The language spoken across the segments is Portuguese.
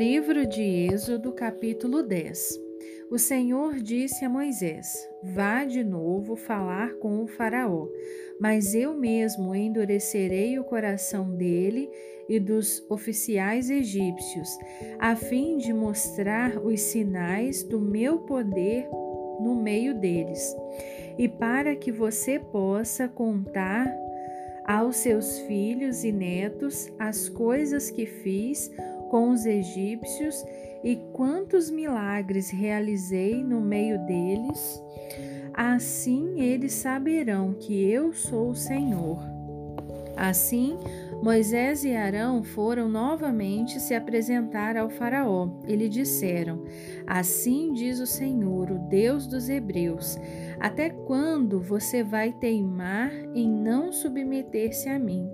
Livro de Êxodo, capítulo 10 O Senhor disse a Moisés: Vá de novo falar com o Faraó, mas eu mesmo endurecerei o coração dele e dos oficiais egípcios, a fim de mostrar os sinais do meu poder no meio deles, e para que você possa contar aos seus filhos e netos as coisas que fiz com os egípcios e quantos milagres realizei no meio deles, assim eles saberão que eu sou o Senhor. Assim, Moisés e Arão foram novamente se apresentar ao Faraó e lhe disseram: Assim diz o Senhor, o Deus dos Hebreus: Até quando você vai teimar em não submeter-se a mim?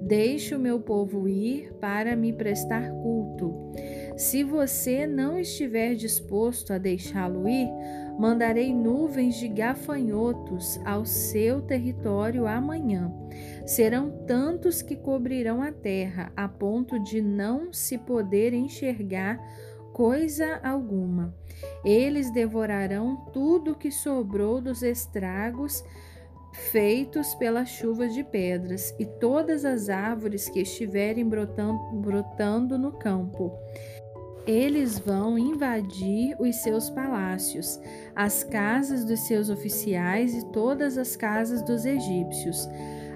Deixe o meu povo ir para me prestar culto. Se você não estiver disposto a deixá-lo ir, mandarei nuvens de gafanhotos ao seu território amanhã. Serão tantos que cobrirão a terra, a ponto de não se poder enxergar coisa alguma. Eles devorarão tudo que sobrou dos estragos feitos pela chuva de pedras e todas as árvores que estiverem brotando, brotando no campo. Eles vão invadir os seus palácios, as casas dos seus oficiais e todas as casas dos egípcios,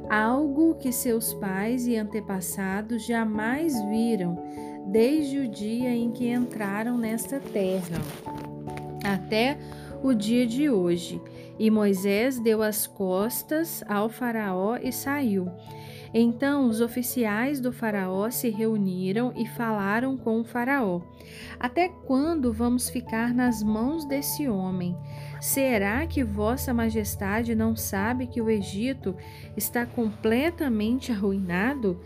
algo que seus pais e antepassados jamais viram desde o dia em que entraram nesta terra até o dia de hoje. E Moisés deu as costas ao Faraó e saiu. Então os oficiais do Faraó se reuniram e falaram com o Faraó: Até quando vamos ficar nas mãos desse homem? Será que Vossa Majestade não sabe que o Egito está completamente arruinado?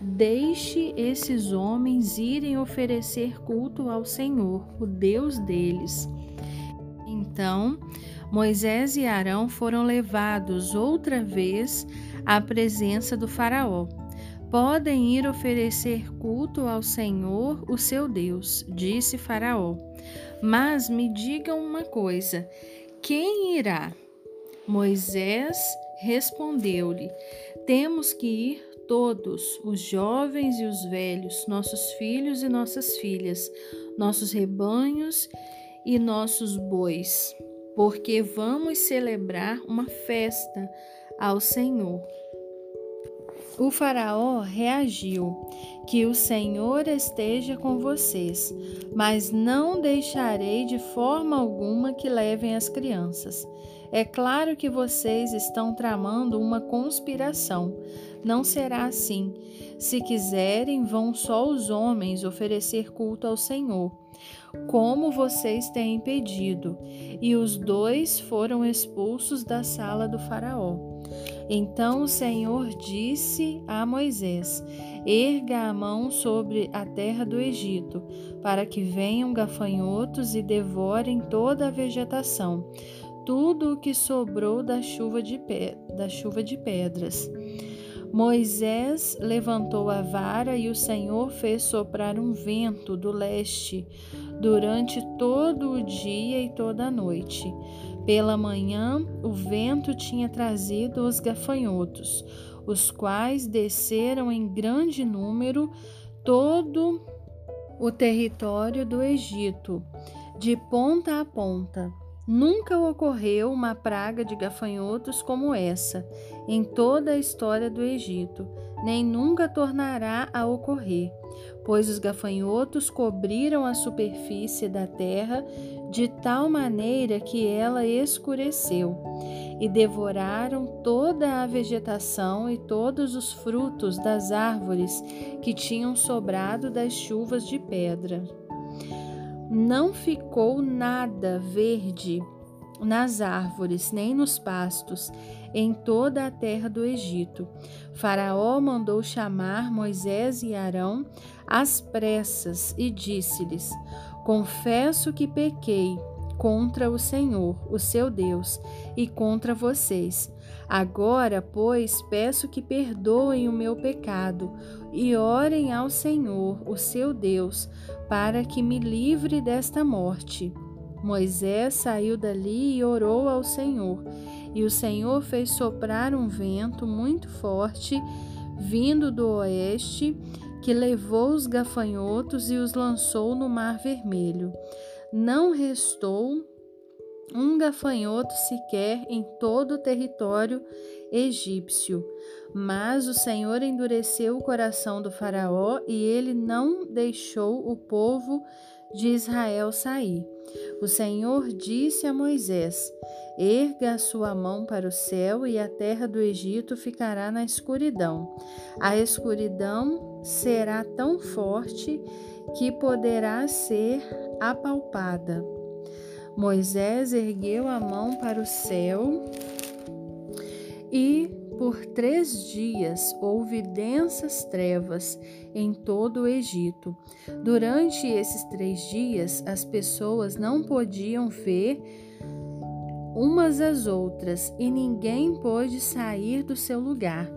Deixe esses homens irem oferecer culto ao Senhor, o Deus deles. Então Moisés e Arão foram levados outra vez à presença do Faraó. Podem ir oferecer culto ao Senhor, o seu Deus, disse Faraó. Mas me digam uma coisa: quem irá? Moisés respondeu-lhe: Temos que ir todos, os jovens e os velhos, nossos filhos e nossas filhas, nossos rebanhos e nossos bois porque vamos celebrar uma festa ao Senhor. O Faraó reagiu: Que o Senhor esteja com vocês, mas não deixarei de forma alguma que levem as crianças. É claro que vocês estão tramando uma conspiração. Não será assim. Se quiserem, vão só os homens oferecer culto ao Senhor, como vocês têm pedido. E os dois foram expulsos da sala do Faraó. Então o Senhor disse a Moisés: Erga a mão sobre a terra do Egito, para que venham gafanhotos e devorem toda a vegetação tudo o que sobrou da chuva de, pe da chuva de pedras. Moisés levantou a vara e o Senhor fez soprar um vento do leste durante todo o dia e toda a noite. Pela manhã, o vento tinha trazido os gafanhotos, os quais desceram em grande número todo o território do Egito, de ponta a ponta. Nunca ocorreu uma praga de gafanhotos como essa em toda a história do Egito, nem nunca tornará a ocorrer, pois os gafanhotos cobriram a superfície da terra de tal maneira que ela escureceu, e devoraram toda a vegetação e todos os frutos das árvores que tinham sobrado das chuvas de pedra não ficou nada verde nas árvores, nem nos pastos, em toda a terra do Egito. Faraó mandou chamar Moisés e Arão às pressas e disse-lhes: Confesso que pequei contra o Senhor, o seu Deus, e contra vocês. Agora, pois, peço que perdoem o meu pecado e orem ao Senhor, o seu Deus, para que me livre desta morte. Moisés saiu dali e orou ao Senhor, e o Senhor fez soprar um vento muito forte vindo do oeste, que levou os gafanhotos e os lançou no Mar Vermelho. Não restou um gafanhoto sequer em todo o território egípcio. Mas o Senhor endureceu o coração do Faraó e ele não deixou o povo de Israel sair. O Senhor disse a Moisés: Erga a sua mão para o céu e a terra do Egito ficará na escuridão. A escuridão será tão forte que poderá ser apalpada. Moisés ergueu a mão para o céu e por três dias houve densas trevas em todo o Egito. Durante esses três dias, as pessoas não podiam ver umas às outras e ninguém pôde sair do seu lugar.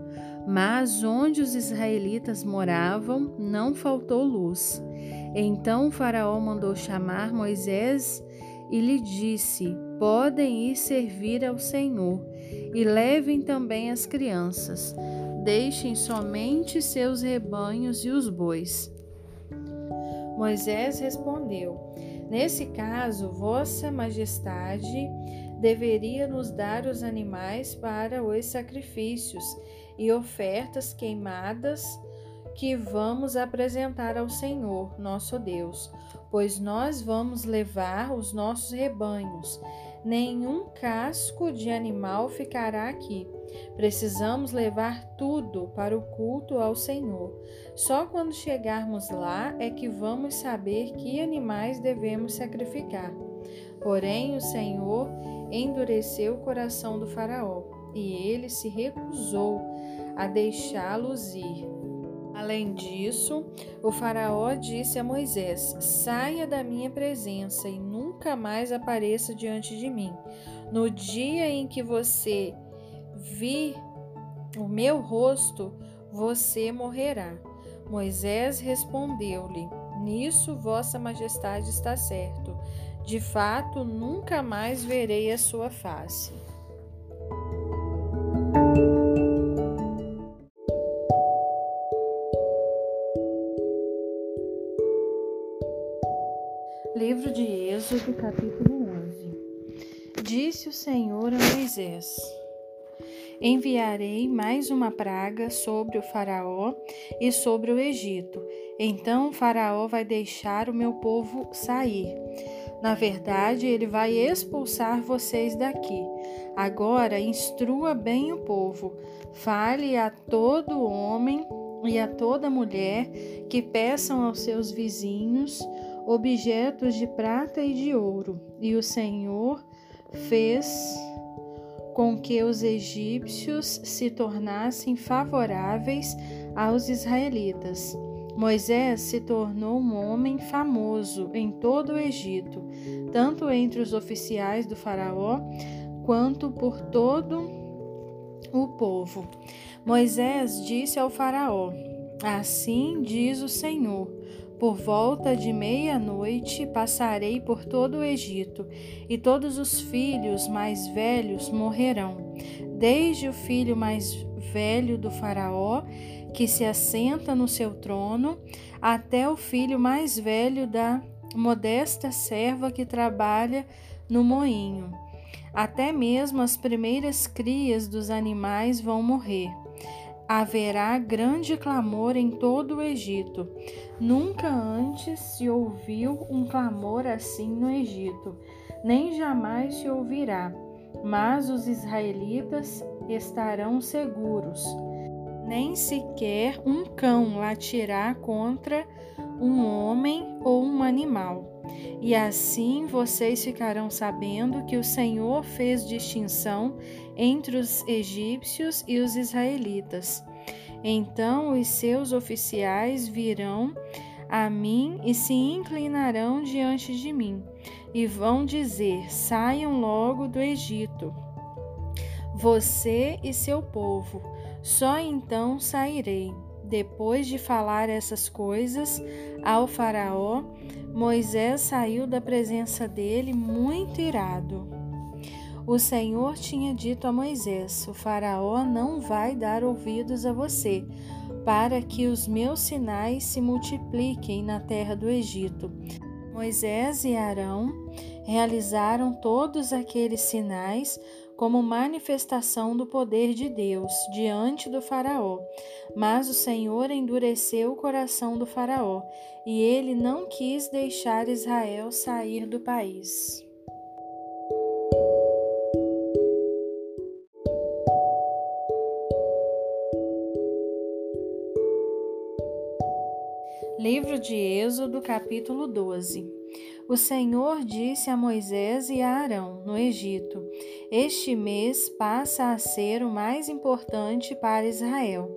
Mas onde os israelitas moravam, não faltou luz. Então Faraó mandou chamar Moisés e lhe disse: Podem ir servir ao Senhor e levem também as crianças. Deixem somente seus rebanhos e os bois. Moisés respondeu: Nesse caso, Vossa Majestade deveria nos dar os animais para os sacrifícios e ofertas queimadas que vamos apresentar ao Senhor, nosso Deus, pois nós vamos levar os nossos rebanhos nenhum casco de animal ficará aqui. Precisamos levar tudo para o culto ao Senhor. Só quando chegarmos lá é que vamos saber que animais devemos sacrificar. Porém, o Senhor endureceu o coração do Faraó e ele se recusou a deixá-los ir. Além disso, o Faraó disse a Moisés: Saia da minha presença e nunca mais apareça diante de mim. No dia em que você vir o meu rosto, você morrerá. Moisés respondeu-lhe: Nisso vossa majestade está certo. De fato, nunca mais verei a sua face. Livro de Êxodo, capítulo 11 Disse o Senhor a Moisés: Enviarei mais uma praga sobre o Faraó e sobre o Egito. Então o Faraó vai deixar o meu povo sair. Na verdade, ele vai expulsar vocês daqui. Agora, instrua bem o povo. Fale a todo homem e a toda mulher que peçam aos seus vizinhos objetos de prata e de ouro, e o Senhor fez com que os egípcios se tornassem favoráveis aos israelitas. Moisés se tornou um homem famoso em todo o Egito, tanto entre os oficiais do Faraó quanto por todo o povo. Moisés disse ao Faraó: Assim diz o Senhor por volta de meia-noite passarei por todo o Egito, e todos os filhos mais velhos morrerão, desde o filho mais velho do Faraó, que se assenta no seu trono, até o filho mais velho da modesta serva que trabalha no moinho. Até mesmo as primeiras crias dos animais vão morrer haverá grande clamor em todo o Egito. Nunca antes se ouviu um clamor assim no Egito, nem jamais se ouvirá. Mas os israelitas estarão seguros. Nem sequer um cão latirá contra um homem ou um animal. E assim vocês ficarão sabendo que o Senhor fez distinção entre os egípcios e os israelitas. Então os seus oficiais virão a mim e se inclinarão diante de mim, e vão dizer: Saiam logo do Egito, você e seu povo. Só então sairei. Depois de falar essas coisas ao Faraó, Moisés saiu da presença dele muito irado. O Senhor tinha dito a Moisés: O Faraó não vai dar ouvidos a você, para que os meus sinais se multipliquem na terra do Egito. Moisés e Arão realizaram todos aqueles sinais como manifestação do poder de Deus diante do Faraó. Mas o Senhor endureceu o coração do Faraó, e ele não quis deixar Israel sair do país. Livro de Êxodo, capítulo 12. O Senhor disse a Moisés e a Arão, no Egito: Este mês passa a ser o mais importante para Israel.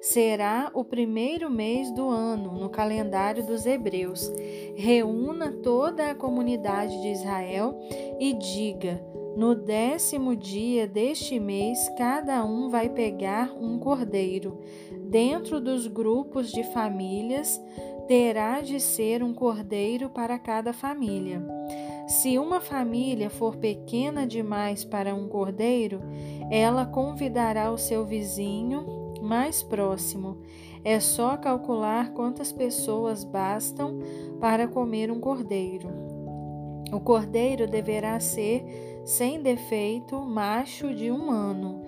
Será o primeiro mês do ano no calendário dos hebreus. Reúna toda a comunidade de Israel e diga: no décimo dia deste mês, cada um vai pegar um cordeiro. Dentro dos grupos de famílias, terá de ser um cordeiro para cada família. Se uma família for pequena demais para um cordeiro, ela convidará o seu vizinho mais próximo. É só calcular quantas pessoas bastam para comer um cordeiro. O cordeiro deverá ser sem defeito, macho de um ano.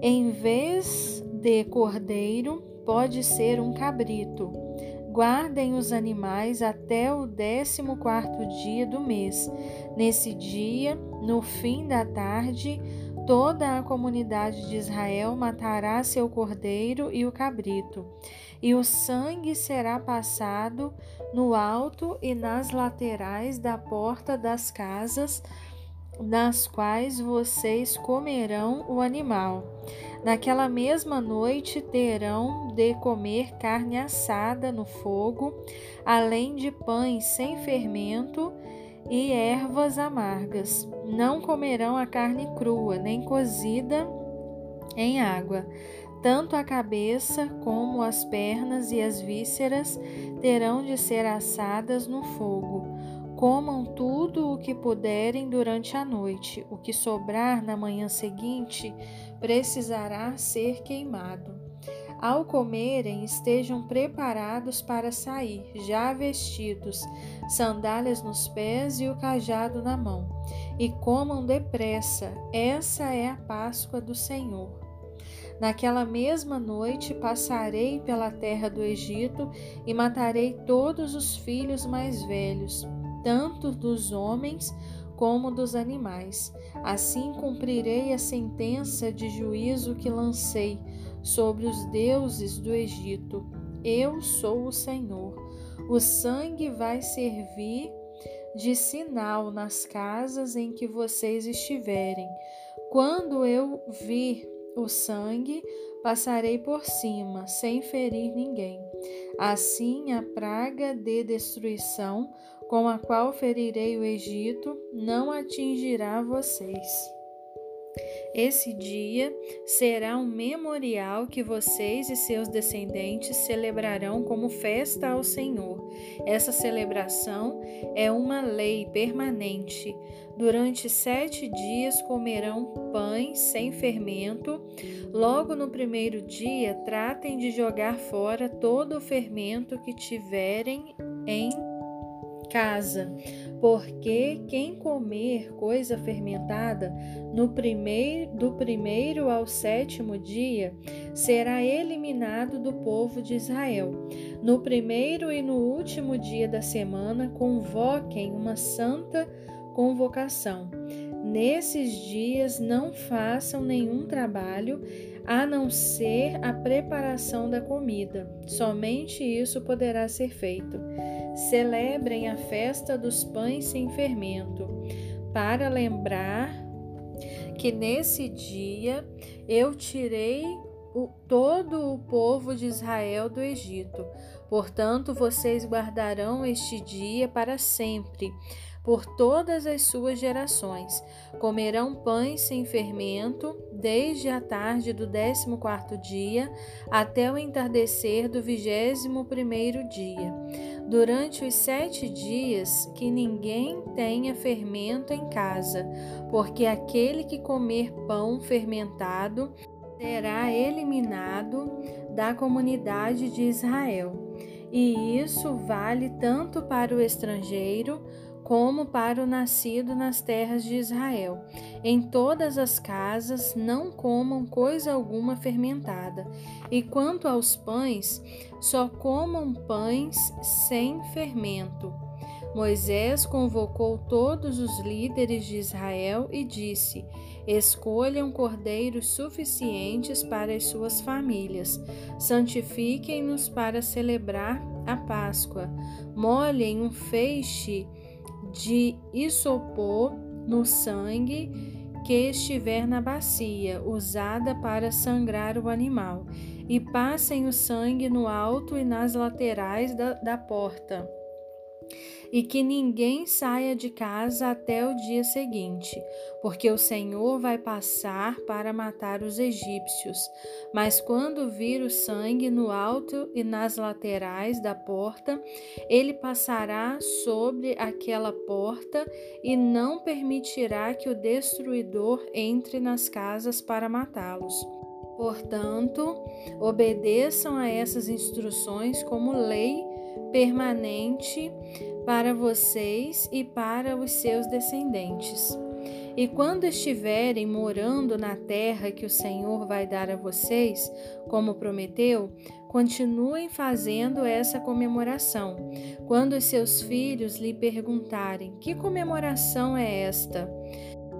Em vez de cordeiro, pode ser um cabrito. Guardem os animais até o décimo quarto dia do mês. Nesse dia, no fim da tarde, toda a comunidade de Israel matará seu cordeiro e o cabrito, e o sangue será passado no alto e nas laterais da porta das casas nas quais vocês comerão o animal. Naquela mesma noite terão de comer carne assada no fogo, além de pães sem fermento e ervas amargas. Não comerão a carne crua, nem cozida em água. Tanto a cabeça como as pernas e as vísceras terão de ser assadas no fogo Comam tudo o que puderem durante a noite. O que sobrar na manhã seguinte precisará ser queimado. Ao comerem, estejam preparados para sair, já vestidos, sandálias nos pés e o cajado na mão, e comam depressa. Essa é a Páscoa do Senhor. Naquela mesma noite passarei pela terra do Egito e matarei todos os filhos mais velhos tanto dos homens como dos animais. Assim cumprirei a sentença de juízo que lancei sobre os deuses do Egito. Eu sou o Senhor. O sangue vai servir de sinal nas casas em que vocês estiverem. Quando eu vir o sangue, passarei por cima, sem ferir ninguém. Assim, a praga de destruição com a qual ferirei o Egito não atingirá vocês. Esse dia será um memorial que vocês e seus descendentes celebrarão como festa ao Senhor. Essa celebração é uma lei permanente. Durante sete dias comerão pães sem fermento. Logo no primeiro dia, tratem de jogar fora todo o fermento que tiverem em casa, porque quem comer coisa fermentada no primeiro do primeiro ao sétimo dia será eliminado do povo de Israel. No primeiro e no último dia da semana convoquem uma santa convocação. Nesses dias não façam nenhum trabalho a não ser a preparação da comida. Somente isso poderá ser feito celebrem a festa dos pães sem fermento, para lembrar que nesse dia eu tirei o, todo o povo de Israel do Egito. Portanto, vocês guardarão este dia para sempre por todas as suas gerações. Comerão pães sem fermento, desde a tarde do décimo quarto dia até o entardecer do vigésimo primeiro dia. Durante os sete dias que ninguém tenha fermento em casa, porque aquele que comer pão fermentado será eliminado da comunidade de Israel. E isso vale tanto para o estrangeiro como para o nascido nas terras de Israel. Em todas as casas não comam coisa alguma fermentada. E quanto aos pães, só comam pães sem fermento. Moisés convocou todos os líderes de Israel e disse: Escolham cordeiros suficientes para as suas famílias, santifiquem-nos para celebrar a Páscoa, molhem um feixe de isopor no sangue que estiver na bacia usada para sangrar o animal, e passem o sangue no alto e nas laterais da, da porta e que ninguém saia de casa até o dia seguinte, porque o Senhor vai passar para matar os egípcios. Mas quando vir o sangue no alto e nas laterais da porta, ele passará sobre aquela porta e não permitirá que o destruidor entre nas casas para matá-los. Portanto, obedeçam a essas instruções como lei permanente para vocês e para os seus descendentes. E quando estiverem morando na terra que o Senhor vai dar a vocês, como prometeu, continuem fazendo essa comemoração. Quando os seus filhos lhe perguntarem: Que comemoração é esta?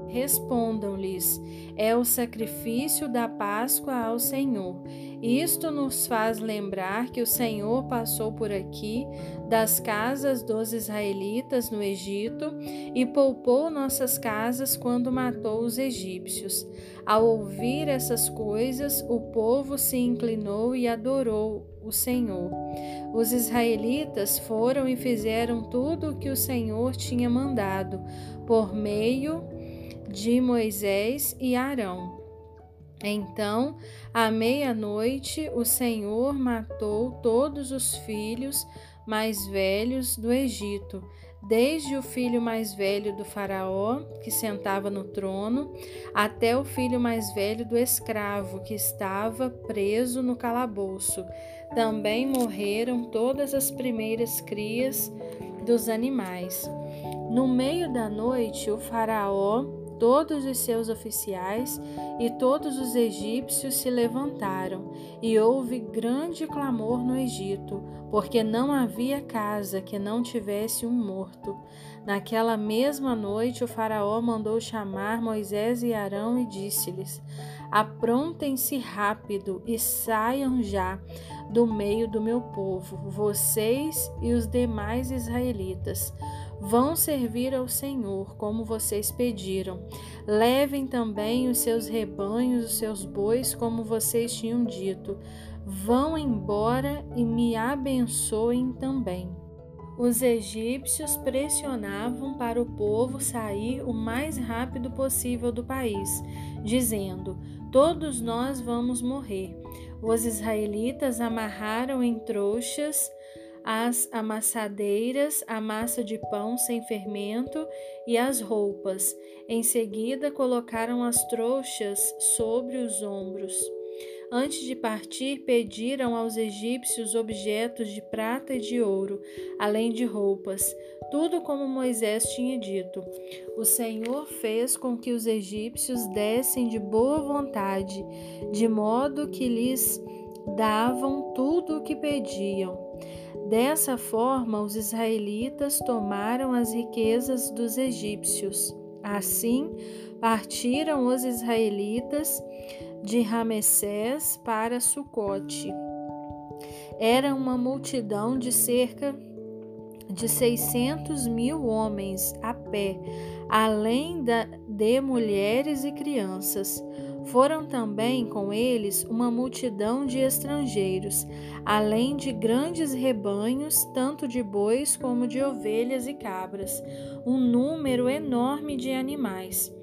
Respondam-lhes: É o sacrifício da Páscoa ao Senhor. Isto nos faz lembrar que o Senhor passou por aqui das casas dos israelitas no Egito e poupou nossas casas quando matou os egípcios. Ao ouvir essas coisas, o povo se inclinou e adorou o Senhor. Os israelitas foram e fizeram tudo o que o Senhor tinha mandado por meio de Moisés e Arão. Então, à meia-noite, o Senhor matou todos os filhos mais velhos do Egito, desde o filho mais velho do Faraó, que sentava no trono, até o filho mais velho do escravo, que estava preso no calabouço. Também morreram todas as primeiras crias dos animais. No meio da noite, o Faraó todos os seus oficiais e todos os egípcios se levantaram, e houve grande clamor no Egito, porque não havia casa que não tivesse um morto. Naquela mesma noite, o Faraó mandou chamar Moisés e Arão e disse-lhes: Aprontem-se rápido e saiam já do meio do meu povo, vocês e os demais israelitas Vão servir ao Senhor, como vocês pediram. Levem também os seus rebanhos, os seus bois, como vocês tinham dito. Vão embora e me abençoem também. Os egípcios pressionavam para o povo sair o mais rápido possível do país, dizendo: Todos nós vamos morrer. Os israelitas amarraram em trouxas as amassadeiras, a massa de pão sem fermento e as roupas. Em seguida, colocaram as trouxas sobre os ombros. Antes de partir, pediram aos egípcios objetos de prata e de ouro, além de roupas, tudo como Moisés tinha dito. O Senhor fez com que os egípcios dessem de boa vontade, de modo que lhes davam tudo o que pediam. Dessa forma, os israelitas tomaram as riquezas dos egípcios. Assim, partiram os israelitas de Ramessés para Sucote. Era uma multidão de cerca de 600 mil homens a pé, além de mulheres e crianças. Foram também com eles uma multidão de estrangeiros, além de grandes rebanhos, tanto de bois como de ovelhas e cabras, um número enorme de animais.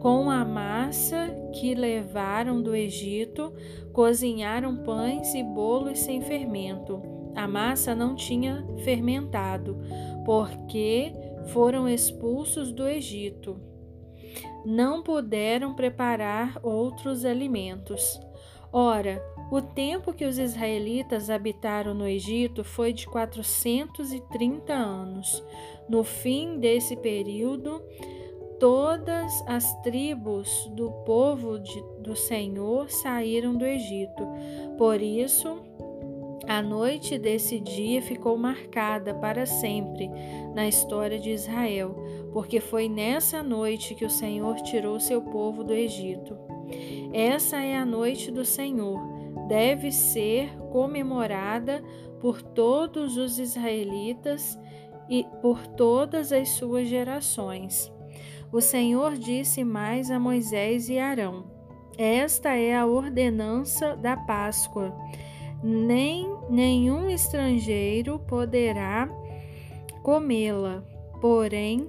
Com a massa que levaram do Egito, cozinharam pães e bolos sem fermento. A massa não tinha fermentado, porque foram expulsos do Egito não puderam preparar outros alimentos. Ora, o tempo que os israelitas habitaram no Egito foi de 430 anos. No fim desse período, todas as tribos do povo de, do Senhor saíram do Egito. Por isso, a noite desse dia ficou marcada para sempre na história de Israel, porque foi nessa noite que o Senhor tirou seu povo do Egito. Essa é a noite do Senhor, deve ser comemorada por todos os israelitas e por todas as suas gerações. O Senhor disse mais a Moisés e Arão: Esta é a ordenança da Páscoa nem nenhum estrangeiro poderá comê-la. Porém,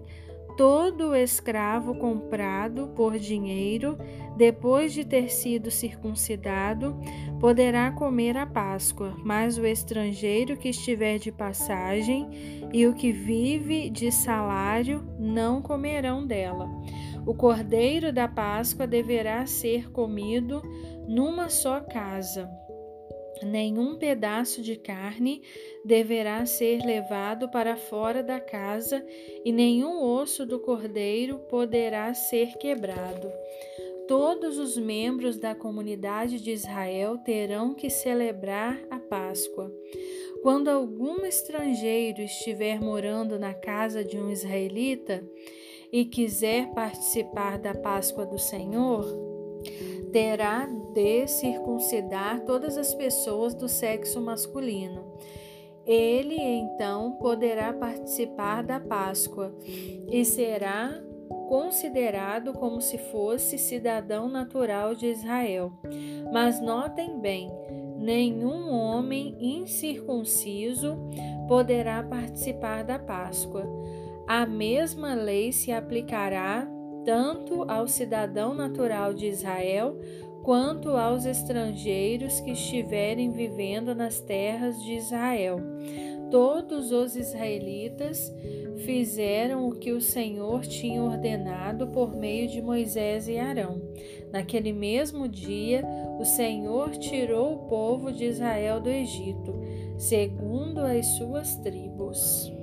todo escravo comprado por dinheiro, depois de ter sido circuncidado, poderá comer a Páscoa, mas o estrangeiro que estiver de passagem e o que vive de salário não comerão dela. O cordeiro da Páscoa deverá ser comido numa só casa nenhum pedaço de carne deverá ser levado para fora da casa, e nenhum osso do cordeiro poderá ser quebrado. Todos os membros da comunidade de Israel terão que celebrar a Páscoa. Quando algum estrangeiro estiver morando na casa de um israelita e quiser participar da Páscoa do Senhor, terá de circuncidar todas as pessoas do sexo masculino. Ele então poderá participar da Páscoa e será considerado como se fosse cidadão natural de Israel. Mas notem bem, nenhum homem incircunciso poderá participar da Páscoa. A mesma lei se aplicará tanto ao cidadão natural de Israel quanto aos estrangeiros que estiverem vivendo nas terras de Israel. Todos os israelitas fizeram o que o Senhor tinha ordenado por meio de Moisés e Arão. Naquele mesmo dia, o Senhor tirou o povo de Israel do Egito, segundo as suas tribos.